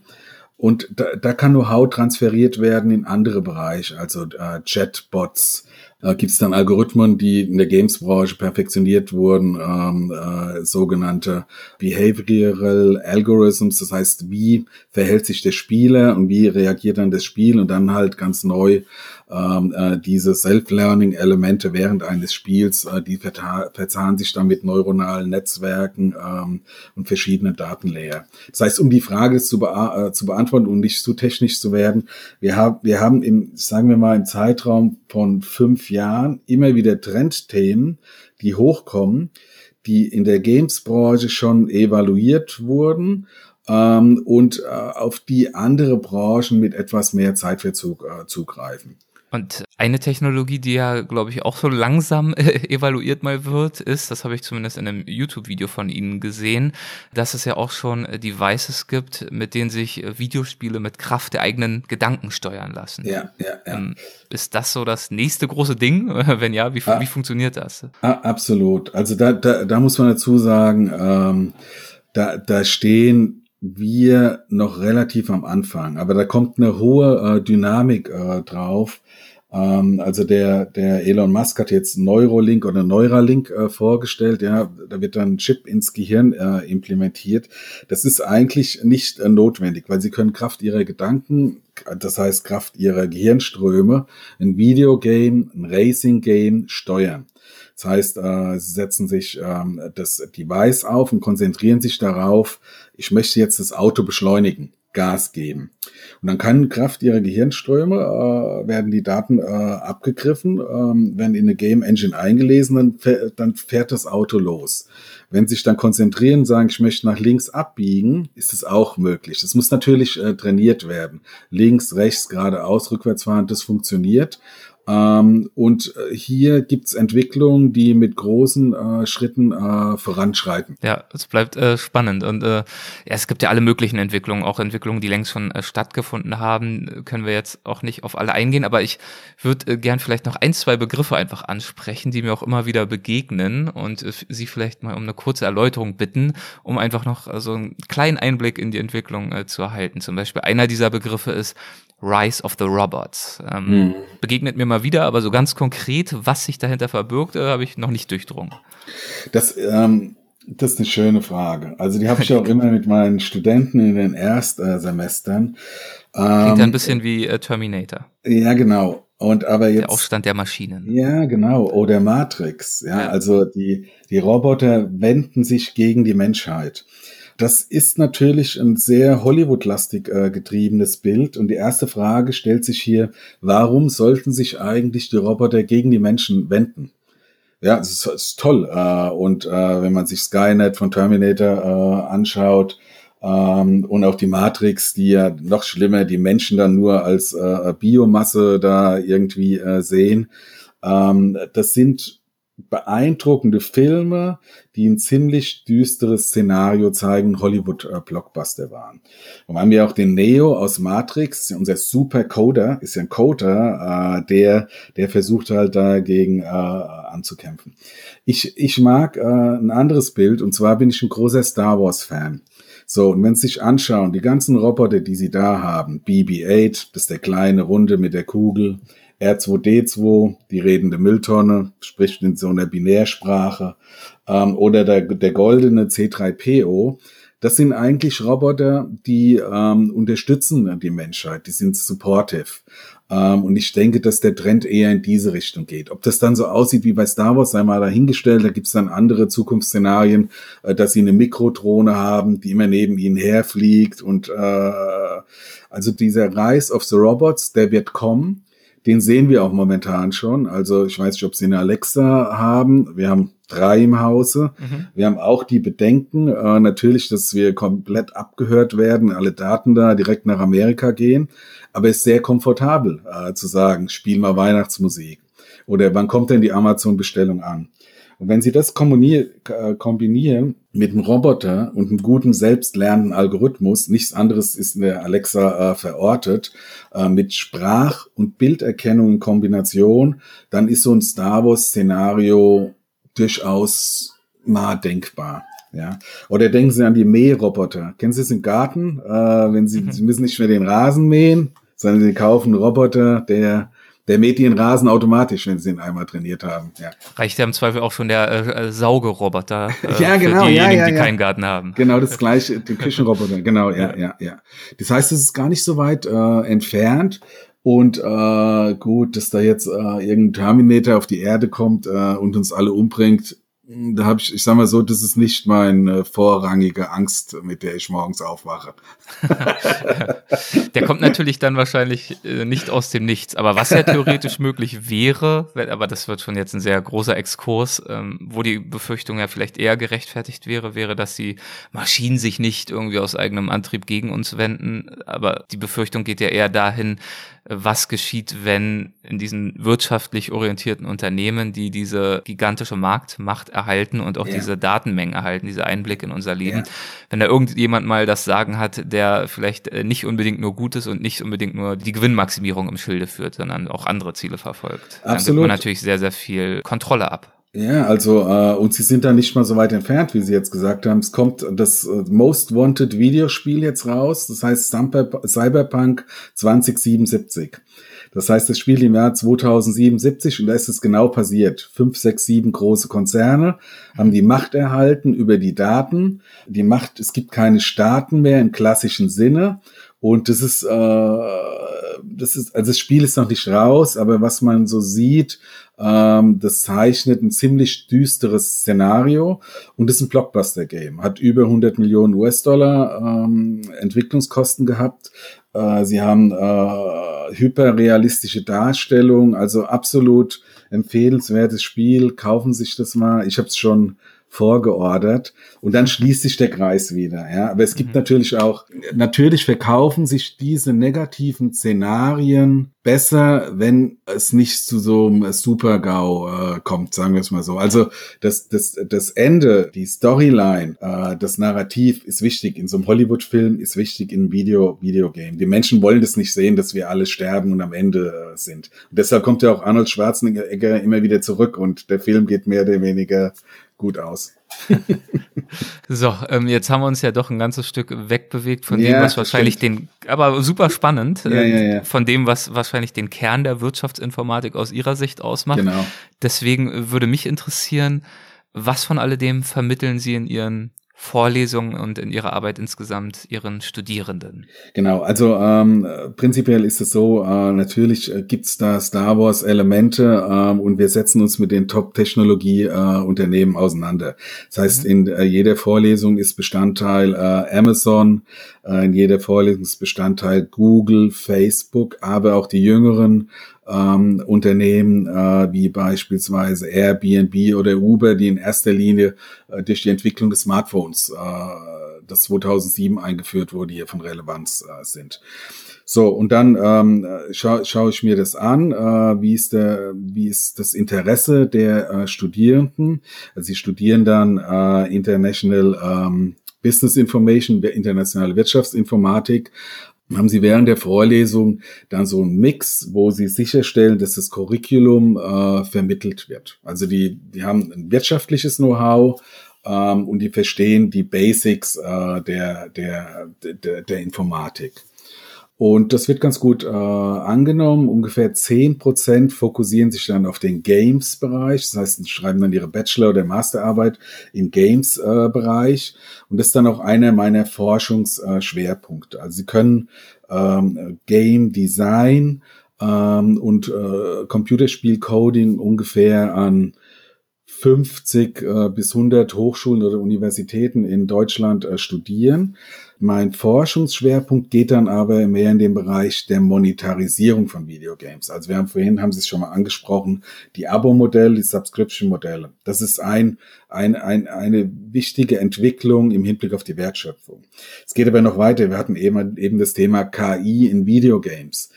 Und da, da kann Know-how transferiert werden in andere Bereiche, also äh, Chatbots, äh, gibt es dann Algorithmen, die in der Games-Branche perfektioniert wurden, ähm, äh, sogenannte Behavioral Algorithms, das heißt, wie verhält sich der Spieler und wie reagiert dann das Spiel? Und dann halt ganz neu ähm, äh, diese Self-Learning-Elemente während eines Spiels, äh, die verzahnen sich dann mit neuronalen Netzwerken ähm, und verschiedenen Datenlayer. Das heißt, um die Frage zu, bea äh, zu beantworten und nicht zu technisch zu werden, wir, haben wir haben im, sagen wir mal, im Zeitraum von fünf Jahren immer wieder Trendthemen, die hochkommen, die in der Games-Branche schon evaluiert wurden ähm, und äh, auf die andere Branchen mit etwas mehr Zeitverzug äh, zugreifen.
Und eine Technologie, die ja, glaube ich, auch so langsam [laughs] äh, evaluiert mal wird, ist, das habe ich zumindest in einem YouTube-Video von Ihnen gesehen, dass es ja auch schon äh, Devices gibt, mit denen sich äh, Videospiele mit Kraft der eigenen Gedanken steuern lassen.
Ja, ja, ja. Ähm,
ist das so das nächste große Ding? [laughs] Wenn ja, wie, ah, wie funktioniert das?
Ah, absolut. Also da, da, da muss man dazu sagen, ähm, da, da stehen wir noch relativ am Anfang, aber da kommt eine hohe äh, Dynamik äh, drauf. Ähm, also der, der Elon Musk hat jetzt Neurolink oder Neuralink äh, vorgestellt. Ja, da wird dann ein Chip ins Gehirn äh, implementiert. Das ist eigentlich nicht äh, notwendig, weil sie können Kraft ihrer Gedanken, das heißt Kraft ihrer Gehirnströme, ein Videogame, ein Racing Game steuern. Das heißt, äh, sie setzen sich ähm, das Device auf und konzentrieren sich darauf, ich möchte jetzt das Auto beschleunigen. Gas geben. Und dann kann Kraft ihrer Gehirnströme, äh, werden die Daten äh, abgegriffen, ähm, werden in eine Game Engine eingelesen, dann, fährt, das Auto los. Wenn sich dann konzentrieren, sagen, ich möchte nach links abbiegen, ist es auch möglich. Das muss natürlich äh, trainiert werden. Links, rechts, geradeaus, rückwärts fahren, das funktioniert. Ähm, und äh, hier gibt's Entwicklungen, die mit großen äh, Schritten äh, voranschreiten.
Ja, es bleibt äh, spannend. Und äh, ja, es gibt ja alle möglichen Entwicklungen, auch Entwicklungen, die längst schon äh, stattgefunden haben. Können wir jetzt auch nicht auf alle eingehen, aber ich würde gern vielleicht noch ein, zwei Begriffe einfach ansprechen, die mir auch immer wieder begegnen und Sie vielleicht mal um eine kurze Erläuterung bitten, um einfach noch so einen kleinen Einblick in die Entwicklung zu erhalten. Zum Beispiel einer dieser Begriffe ist Rise of the Robots. Ähm, hm. Begegnet mir mal wieder, aber so ganz konkret, was sich dahinter verbirgt, äh, habe ich noch nicht durchdrungen.
Das, ähm, das ist eine schöne Frage. Also die habe ich auch [laughs] immer mit meinen Studenten in den Erstsemestern.
Ähm, Klingt ein bisschen wie äh, Terminator.
Ja, genau. Und aber jetzt.
Der Aufstand der Maschinen.
Ja, genau. Oder Matrix. Ja, ja. also die, die Roboter wenden sich gegen die Menschheit. Das ist natürlich ein sehr Hollywood-lastig äh, getriebenes Bild. Und die erste Frage stellt sich hier, warum sollten sich eigentlich die Roboter gegen die Menschen wenden? Ja, es ist, ist, toll. Äh, und äh, wenn man sich Skynet von Terminator äh, anschaut ähm, und auch die Matrix, die ja noch schlimmer die Menschen dann nur als äh, Biomasse da irgendwie äh, sehen, ähm, das sind beeindruckende Filme, die ein ziemlich düsteres Szenario zeigen, Hollywood-Blockbuster waren. Und wir haben ja auch den Neo aus Matrix, unser Super Coder, ist ja ein Coder, äh, der, der versucht halt dagegen äh, anzukämpfen. Ich, ich mag äh, ein anderes Bild, und zwar bin ich ein großer Star Wars-Fan. So, und wenn Sie sich anschauen, die ganzen Roboter, die Sie da haben, BB-8, das ist der kleine Runde mit der Kugel, R2D2, die redende Mülltonne, spricht in so einer Binärsprache, ähm, oder der, der goldene C3PO. Das sind eigentlich Roboter, die ähm, unterstützen die Menschheit, die sind supportive. Ähm, und ich denke, dass der Trend eher in diese Richtung geht. Ob das dann so aussieht wie bei Star Wars, sei mal dahingestellt, da gibt's dann andere Zukunftsszenarien, äh, dass sie eine Mikrodrohne haben, die immer neben ihnen herfliegt. Und äh, also dieser Rise of the Robots, der wird kommen. Den sehen wir auch momentan schon. Also ich weiß nicht, ob Sie eine Alexa haben. Wir haben drei im Hause. Mhm. Wir haben auch die Bedenken, äh, natürlich, dass wir komplett abgehört werden, alle Daten da direkt nach Amerika gehen. Aber es ist sehr komfortabel äh, zu sagen, spiel mal Weihnachtsmusik. Oder wann kommt denn die Amazon-Bestellung an? Und wenn Sie das äh, kombinieren mit einem Roboter und einem guten selbstlernenden Algorithmus, nichts anderes ist in der Alexa äh, verortet, äh, mit Sprach- und Bilderkennung in Kombination, dann ist so ein Star Wars-Szenario durchaus mal denkbar. Ja. Oder denken Sie an die Mähroboter. Kennen Sie es im Garten? Äh, wenn Sie, mhm. Sie müssen nicht mehr den Rasen mähen, sondern Sie kaufen einen Roboter, der der mäht den Rasen automatisch, wenn sie ihn einmal trainiert haben. Ja.
Reicht ja im Zweifel auch schon der äh, äh Saugeroboter
äh, [laughs] ja, genau,
für
diejenigen, ja,
ja, die keinen Garten haben.
Genau, das [laughs] gleiche, den Küchenroboter, genau, ja, ja, ja. Das heißt, es ist gar nicht so weit äh, entfernt. Und äh, gut, dass da jetzt äh, irgendein Terminator auf die Erde kommt äh, und uns alle umbringt, Da habe ich, ich sag mal so, das ist nicht meine vorrangige Angst, mit der ich morgens aufwache. [laughs]
der kommt natürlich dann wahrscheinlich äh, nicht aus dem Nichts. Aber was ja theoretisch [laughs] möglich wäre, aber das wird schon jetzt ein sehr großer Exkurs, ähm, wo die Befürchtung ja vielleicht eher gerechtfertigt wäre, wäre, dass die Maschinen sich nicht irgendwie aus eigenem Antrieb gegen uns wenden. Aber die Befürchtung geht ja eher dahin, was geschieht, wenn in diesen wirtschaftlich orientierten Unternehmen, die diese gigantische Marktmacht erhalten und auch ja. diese Datenmengen erhalten, diese Einblick in unser Leben, ja. wenn da irgendjemand mal das Sagen hat, der vielleicht äh, nicht unbedingt nur Gutes und nicht unbedingt nur die Gewinnmaximierung im Schilde führt, sondern auch andere Ziele verfolgt, Absolut. dann gibt man natürlich sehr, sehr viel Kontrolle ab.
Ja, also äh, und sie sind da nicht mal so weit entfernt, wie Sie jetzt gesagt haben. Es kommt das äh, Most Wanted Videospiel jetzt raus, das heißt Cyberpunk 2077. Das heißt, das spielt im Jahr 2077 und da ist es genau passiert. Fünf, sechs, sieben große Konzerne haben die Macht erhalten über die Daten. Die Macht, es gibt keine Staaten mehr im klassischen Sinne. Und das ist, äh, das ist, also das Spiel ist noch nicht raus, aber was man so sieht, ähm, das zeichnet ein ziemlich düsteres Szenario und ist ein Blockbuster-Game. Hat über 100 Millionen US-Dollar ähm, Entwicklungskosten gehabt. Äh, sie haben äh, hyperrealistische Darstellung, also absolut empfehlenswertes Spiel. Kaufen sich das mal. Ich habe es schon vorgeordert und dann schließt sich der Kreis wieder. Ja, aber es gibt mhm. natürlich auch, natürlich verkaufen sich diese negativen Szenarien besser, wenn es nicht zu so einem Super-GAU äh, kommt, sagen wir es mal so. Also das, das, das Ende, die Storyline, äh, das Narrativ ist wichtig. In so einem Hollywood-Film ist wichtig in Video, Videogame. Die Menschen wollen das nicht sehen, dass wir alle sterben und am Ende äh, sind. Und deshalb kommt ja auch Arnold Schwarzenegger immer wieder zurück und der Film geht mehr oder weniger gut aus. [laughs]
so, ähm, jetzt haben wir uns ja doch ein ganzes Stück wegbewegt von ja, dem, was wahrscheinlich stimmt. den, aber super spannend, ja, äh, ja, von dem, was wahrscheinlich den Kern der Wirtschaftsinformatik aus Ihrer Sicht ausmacht. Genau. Deswegen würde mich interessieren, was von alledem vermitteln Sie in Ihren Vorlesungen und in ihrer Arbeit insgesamt ihren Studierenden?
Genau, also ähm, prinzipiell ist es so, äh, natürlich äh, gibt's da Star Wars Elemente ähm, und wir setzen uns mit den Top-Technologie-Unternehmen äh, auseinander. Das heißt, mhm. in äh, jeder Vorlesung ist Bestandteil äh, Amazon, äh, in jeder Vorlesung ist Bestandteil Google, Facebook, aber auch die jüngeren ähm, Unternehmen äh, wie beispielsweise Airbnb oder Uber, die in erster Linie äh, durch die Entwicklung des Smartphones, äh, das 2007 eingeführt wurde, hier von Relevanz äh, sind. So, und dann ähm, scha schaue ich mir das an, äh, wie, ist der, wie ist das Interesse der äh, Studierenden. Also sie studieren dann äh, International ähm, Business Information, internationale Wirtschaftsinformatik haben Sie während der Vorlesung dann so einen Mix, wo Sie sicherstellen, dass das Curriculum äh, vermittelt wird. Also die, die haben ein wirtschaftliches Know-how ähm, und die verstehen die Basics äh, der, der, der, der Informatik. Und das wird ganz gut äh, angenommen. Ungefähr zehn Prozent fokussieren sich dann auf den Games-Bereich. Das heißt, sie schreiben dann ihre Bachelor- oder Masterarbeit im Games-Bereich. und das ist dann auch einer meiner Forschungsschwerpunkte. also sie können ähm, Game Design ähm, und äh, Computerspiel-Coding ungefähr an 50 äh, bis 100 Hochschulen oder Universitäten in Deutschland äh, studieren. Mein Forschungsschwerpunkt geht dann aber mehr in den Bereich der Monetarisierung von Videogames. Also wir haben vorhin, haben Sie es schon mal angesprochen, die Abo-Modelle, die Subscription-Modelle. Das ist ein, ein, ein, eine wichtige Entwicklung im Hinblick auf die Wertschöpfung. Es geht aber noch weiter. Wir hatten eben, eben das Thema KI in Videogames.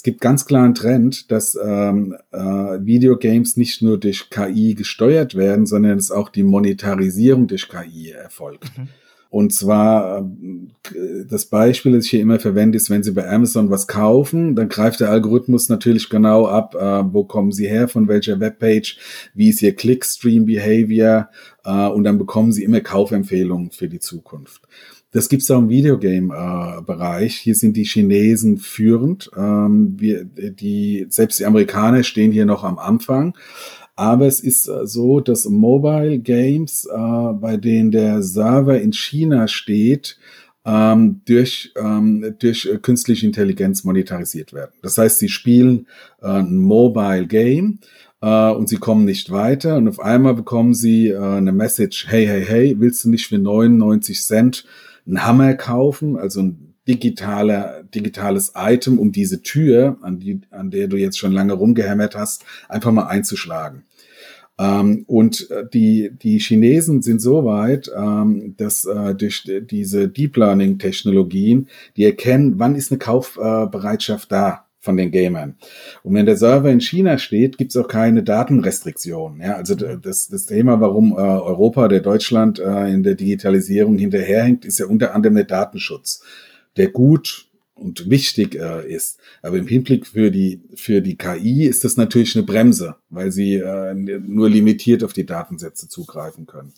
Es gibt ganz klar einen Trend, dass ähm, äh, Videogames nicht nur durch KI gesteuert werden, sondern es auch die Monetarisierung durch KI erfolgt. Mhm. Und zwar, äh, das Beispiel, das ich hier immer verwende, ist, wenn Sie bei Amazon was kaufen, dann greift der Algorithmus natürlich genau ab, äh, wo kommen Sie her, von welcher Webpage, wie ist Ihr Clickstream-Behavior, äh, und dann bekommen Sie immer Kaufempfehlungen für die Zukunft. Das gibt's auch im Videogame-Bereich. Hier sind die Chinesen führend. Ähm, wir, die, selbst die Amerikaner stehen hier noch am Anfang. Aber es ist äh, so, dass Mobile Games, äh, bei denen der Server in China steht, ähm, durch, ähm, durch äh, künstliche Intelligenz monetarisiert werden. Das heißt, sie spielen ein Mobile Game äh, und sie kommen nicht weiter und auf einmal bekommen sie äh, eine Message, hey, hey, hey, willst du nicht für 99 Cent einen Hammer kaufen, also ein digitaler, digitales Item, um diese Tür, an, die, an der du jetzt schon lange rumgehämmert hast, einfach mal einzuschlagen. Ähm, und äh, die, die Chinesen sind so weit, ähm, dass äh, durch diese Deep Learning Technologien, die erkennen, wann ist eine Kaufbereitschaft da von den Gamern. Und wenn der Server in China steht, gibt es auch keine Datenrestriktionen. Ja, also das, das Thema, warum äh, Europa oder Deutschland äh, in der Digitalisierung hinterherhängt, ist ja unter anderem der Datenschutz, der gut und wichtig äh, ist. Aber im Hinblick für die, für die KI ist das natürlich eine Bremse, weil sie äh, nur limitiert auf die Datensätze zugreifen können.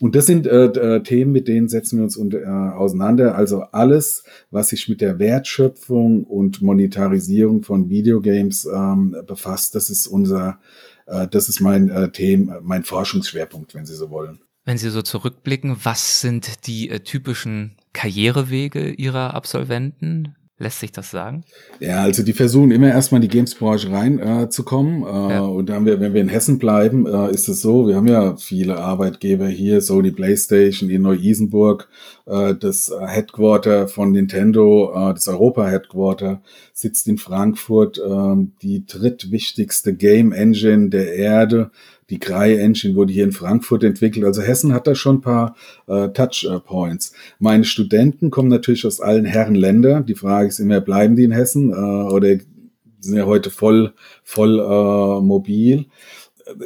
Und das sind äh, äh, Themen, mit denen setzen wir uns unter, äh, auseinander. Also alles, was sich mit der Wertschöpfung und Monetarisierung von Videogames ähm, befasst, das ist unser, äh, das ist mein äh, Thema, mein Forschungsschwerpunkt, wenn Sie so wollen.
Wenn Sie so zurückblicken, was sind die äh, typischen Karrierewege Ihrer Absolventen? Lässt sich das sagen?
Ja, also die versuchen immer erstmal in die Games-Branche reinzukommen. Äh, äh, ja. Und dann, wenn wir in Hessen bleiben, äh, ist es so, wir haben ja viele Arbeitgeber hier, Sony PlayStation in Neu-Isenburg, äh, das Headquarter von Nintendo, äh, das Europa-Headquarter sitzt in Frankfurt, äh, die drittwichtigste Game Engine der Erde die Grei Engine wurde hier in Frankfurt entwickelt. Also Hessen hat da schon ein paar äh, Touchpoints. Meine Studenten kommen natürlich aus allen Herren Länder. Die Frage ist immer, bleiben die in Hessen äh, oder sind ja heute voll, voll äh, mobil?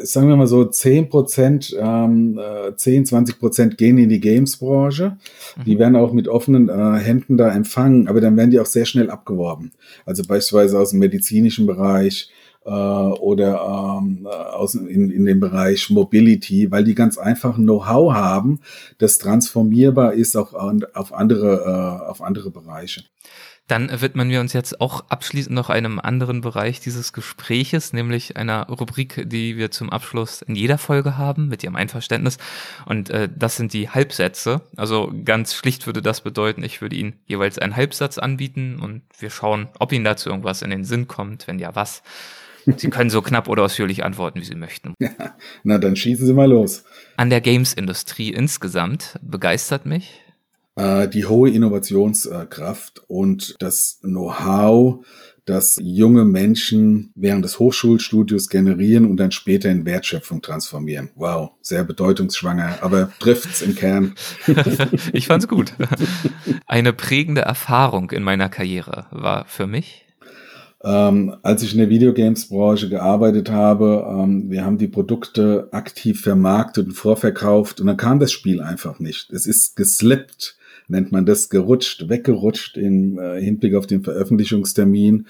sagen wir mal so, 10 Prozent, ähm, 10, 20 Prozent gehen in die Games-Branche. Mhm. Die werden auch mit offenen äh, Händen da empfangen, aber dann werden die auch sehr schnell abgeworben. Also beispielsweise aus dem medizinischen Bereich, äh, oder ähm, aus, in, in dem Bereich Mobility, weil die ganz einfach Know-how haben, das transformierbar ist an, auf andere, äh, auf andere Bereiche.
Dann widmen wir uns jetzt auch abschließend noch einem anderen Bereich dieses Gespräches, nämlich einer Rubrik, die wir zum Abschluss in jeder Folge haben, mit Ihrem Einverständnis. Und äh, das sind die Halbsätze. Also ganz schlicht würde das bedeuten, ich würde Ihnen jeweils einen Halbsatz anbieten und wir schauen, ob Ihnen dazu irgendwas in den Sinn kommt. Wenn ja, was. Sie können so knapp oder ausführlich antworten, wie Sie möchten. Ja,
na, dann schießen Sie mal los.
An der Games-Industrie insgesamt begeistert mich?
Äh, die hohe Innovationskraft und das Know-how, das junge Menschen während des Hochschulstudios generieren und dann später in Wertschöpfung transformieren. Wow, sehr bedeutungsschwanger, aber trifft's im Kern. [laughs]
ich fand's gut. Eine prägende Erfahrung in meiner Karriere war für mich
ähm, als ich in der Videogames-Branche gearbeitet habe, ähm, wir haben die Produkte aktiv vermarktet und vorverkauft und dann kam das Spiel einfach nicht. Es ist geslippt, nennt man das, gerutscht, weggerutscht im äh, Hinblick auf den Veröffentlichungstermin.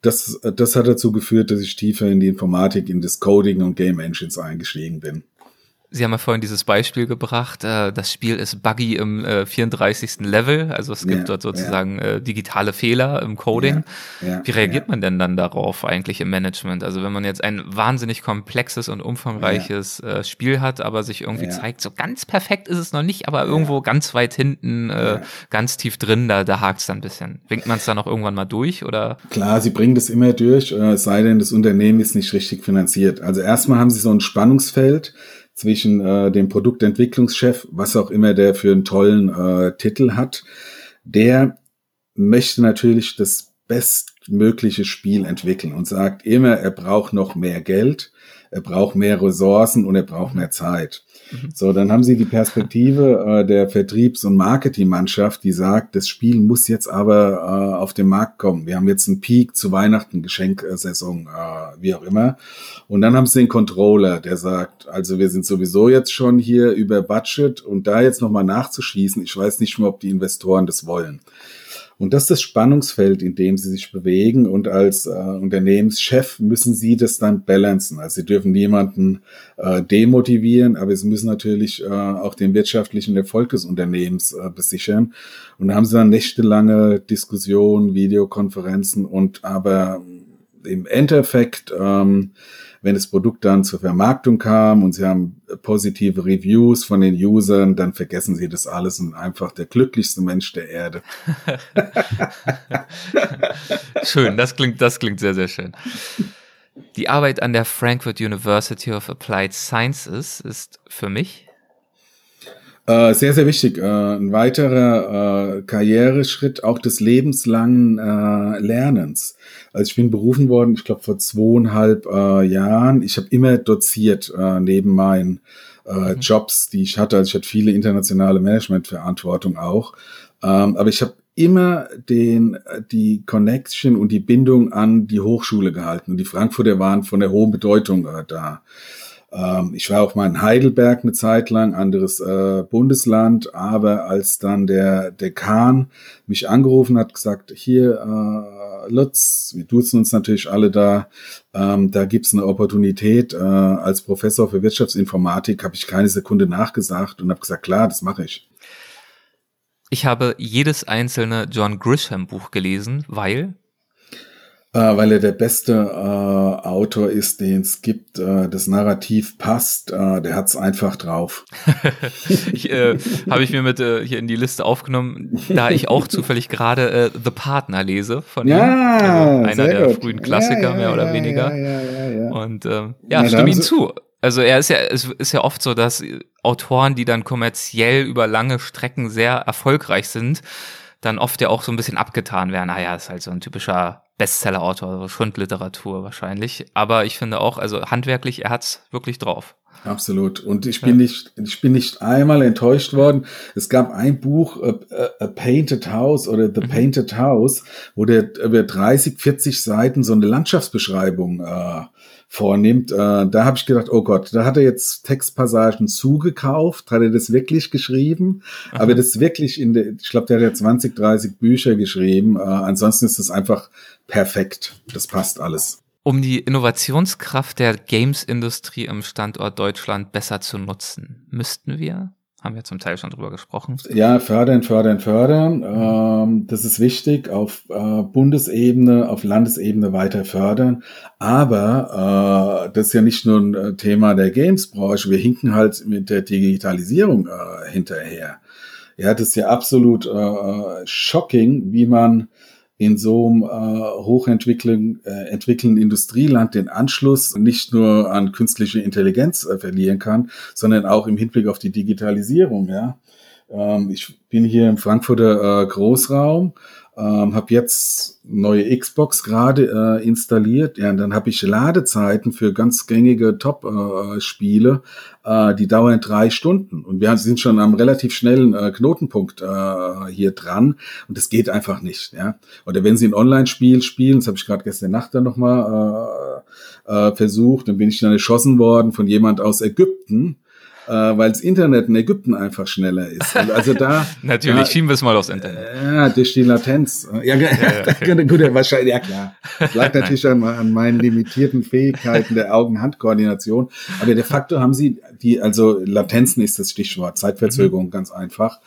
Das, das hat dazu geführt, dass ich tiefer in die Informatik, in das Coding und Game Engines eingestiegen bin.
Sie haben ja vorhin dieses Beispiel gebracht, äh, das Spiel ist buggy im äh, 34. Level, also es gibt ja, dort sozusagen ja. äh, digitale Fehler im Coding. Ja, Wie reagiert man denn dann darauf eigentlich im Management? Also wenn man jetzt ein wahnsinnig komplexes und umfangreiches äh, Spiel hat, aber sich irgendwie zeigt, so ganz perfekt ist es noch nicht, aber irgendwo ganz weit hinten, äh, ganz tief drin, da, da hakt es dann ein bisschen. Winkt man es dann auch irgendwann mal durch oder?
Klar, sie bringen das immer durch, äh, es sei denn, das Unternehmen ist nicht richtig finanziert. Also erstmal haben sie so ein Spannungsfeld, zwischen äh, dem Produktentwicklungschef, was auch immer der für einen tollen äh, Titel hat, der möchte natürlich das bestmögliche Spiel entwickeln und sagt immer, er braucht noch mehr Geld, er braucht mehr Ressourcen und er braucht mehr Zeit. Mhm. So, dann haben sie die Perspektive äh, der Vertriebs- und Marketingmannschaft, die sagt, das Spiel muss jetzt aber äh, auf den Markt kommen. Wir haben jetzt einen Peak zu Weihnachten, Geschenksaison, äh, wie auch immer. Und dann haben sie den Controller, der sagt, also wir sind sowieso jetzt schon hier über Budget und da jetzt nochmal nachzuschießen, ich weiß nicht mehr, ob die Investoren das wollen. Und das ist das Spannungsfeld, in dem sie sich bewegen. Und als äh, Unternehmenschef müssen sie das dann balancen. Also sie dürfen niemanden äh, demotivieren, aber sie müssen natürlich äh, auch den wirtschaftlichen Erfolg des Unternehmens äh, besichern. Und da haben sie dann nächtelange Diskussionen, Videokonferenzen und aber im Endeffekt ähm, wenn das Produkt dann zur Vermarktung kam und sie haben positive Reviews von den Usern, dann vergessen sie das alles und einfach der glücklichste Mensch der Erde. [laughs]
schön, das klingt, das klingt sehr, sehr schön. Die Arbeit an der Frankfurt University of Applied Sciences ist für mich
äh, sehr, sehr wichtig. Äh, ein weiterer äh, Karriereschritt auch des lebenslangen äh, Lernens. Also ich bin berufen worden, ich glaube vor zweieinhalb äh, Jahren. Ich habe immer doziert äh, neben meinen mhm. Jobs, die ich hatte. Also ich hatte viele internationale Managementverantwortung auch. Ähm, aber ich habe immer den, die Connection und die Bindung an die Hochschule gehalten. Und die Frankfurter waren von der hohen Bedeutung da. Ähm, ich war auch mal in Heidelberg eine Zeit lang, anderes äh, Bundesland, aber als dann der Dekan mich angerufen hat, gesagt, hier, äh, Lutz, wir duzen uns natürlich alle da, ähm, da gibt's eine Opportunität. Äh, als Professor für Wirtschaftsinformatik habe ich keine Sekunde nachgesagt und habe gesagt, klar, das mache ich.
Ich habe jedes einzelne John Grisham Buch gelesen, weil
äh, weil er der beste äh, Autor ist, den es gibt. Äh, das Narrativ passt, äh, der hat's einfach drauf. [laughs]
ich, äh, Habe ich mir mit äh, hier in die Liste aufgenommen, da ich auch [laughs] zufällig gerade äh, The Partner lese von
ja,
ihm. Also einer der
gut.
frühen Klassiker,
ja, ja,
mehr oder
ja,
weniger.
Ja, ja, ja,
Und ähm, ja, ja stimme ihm zu. Also er ist ja, es ist ja oft so, dass Autoren, die dann kommerziell über lange Strecken sehr erfolgreich sind, dann oft ja auch so ein bisschen abgetan werden. Naja, ist halt so ein typischer Bestseller-Autor, also Schundliteratur wahrscheinlich. Aber ich finde auch, also handwerklich, er hat's wirklich drauf.
Absolut. Und ich bin ja. nicht, ich bin nicht einmal enttäuscht worden. Es gab ein Buch, A, A Painted House oder The mhm. Painted House, wo der über 30, 40 Seiten so eine Landschaftsbeschreibung äh, vornimmt. Äh, da habe ich gedacht, oh Gott, da hat er jetzt Textpassagen zugekauft, hat er das wirklich geschrieben, Aha. aber das wirklich in der, ich glaube, der hat ja 20, 30 Bücher geschrieben. Äh, ansonsten ist es einfach perfekt. Das passt alles.
Um die Innovationskraft der Games-Industrie im Standort Deutschland besser zu nutzen, müssten wir haben wir zum Teil schon drüber gesprochen.
Ja, fördern, fördern, fördern. Ähm, das ist wichtig. Auf äh, Bundesebene, auf Landesebene weiter fördern. Aber äh, das ist ja nicht nur ein äh, Thema der Games-Branche. Wir hinken halt mit der Digitalisierung äh, hinterher. Ja, das ist ja absolut äh, shocking, wie man in so einem äh, hochentwickelnden äh, entwickelnden Industrieland den Anschluss nicht nur an künstliche Intelligenz äh, verlieren kann, sondern auch im Hinblick auf die Digitalisierung. Ja, ähm, ich bin hier im Frankfurter äh, Großraum ähm, habe jetzt neue Xbox gerade äh, installiert. Ja, und dann habe ich Ladezeiten für ganz gängige Top-Spiele, äh, äh, die dauern drei Stunden. Und wir sind schon am relativ schnellen äh, Knotenpunkt äh, hier dran. Und das geht einfach nicht. Ja? Oder wenn Sie ein Online-Spiel spielen, das habe ich gerade gestern Nacht dann nochmal äh, äh, versucht, dann bin ich dann erschossen worden von jemand aus Ägypten äh, weil das Internet in Ägypten einfach schneller ist. Und also da [laughs]
natürlich
ja,
schieben wir es mal aufs Internet.
Ja, durch die Latenz. Ja, ja, ja, [laughs] ja. gut, wahrscheinlich, ja klar. Das lag [laughs] natürlich an, an meinen limitierten Fähigkeiten der Augen-Hand-Koordination. Aber de facto haben sie die, also Latenzen ist das Stichwort, Zeitverzögerung, mhm. ganz einfach.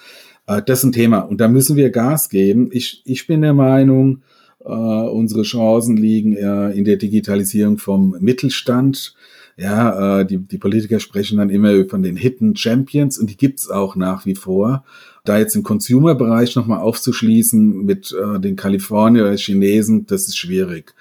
Äh, das ist ein Thema. Und da müssen wir Gas geben. Ich, ich bin der Meinung, äh, unsere Chancen liegen äh, in der Digitalisierung vom Mittelstand ja, äh, die, die Politiker sprechen dann immer von den Hidden Champions und die gibt's auch nach wie vor. Da jetzt im Consumer-Bereich nochmal aufzuschließen mit äh, den Kalifornier oder Chinesen, das ist schwierig.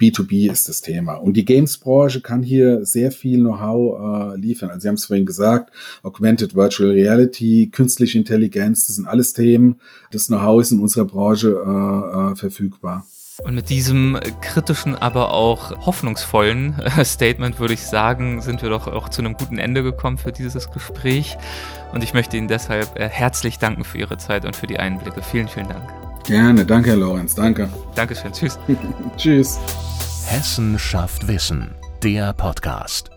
B2B ist das Thema. Und die Games-Branche kann hier sehr viel Know-how äh, liefern. Also Sie haben es vorhin gesagt, Augmented Virtual Reality, künstliche Intelligenz, das sind alles Themen. Das Know-how ist in unserer Branche äh, äh, verfügbar.
Und mit diesem kritischen, aber auch hoffnungsvollen äh, Statement würde ich sagen, sind wir doch auch zu einem guten Ende gekommen für dieses Gespräch. Und ich möchte Ihnen deshalb äh, herzlich danken für Ihre Zeit und für die Einblicke. Vielen, vielen Dank.
Gerne, danke, Herr Lorenz, danke.
Dankeschön, tschüss. [laughs]
tschüss.
Hessen schafft Wissen, der Podcast.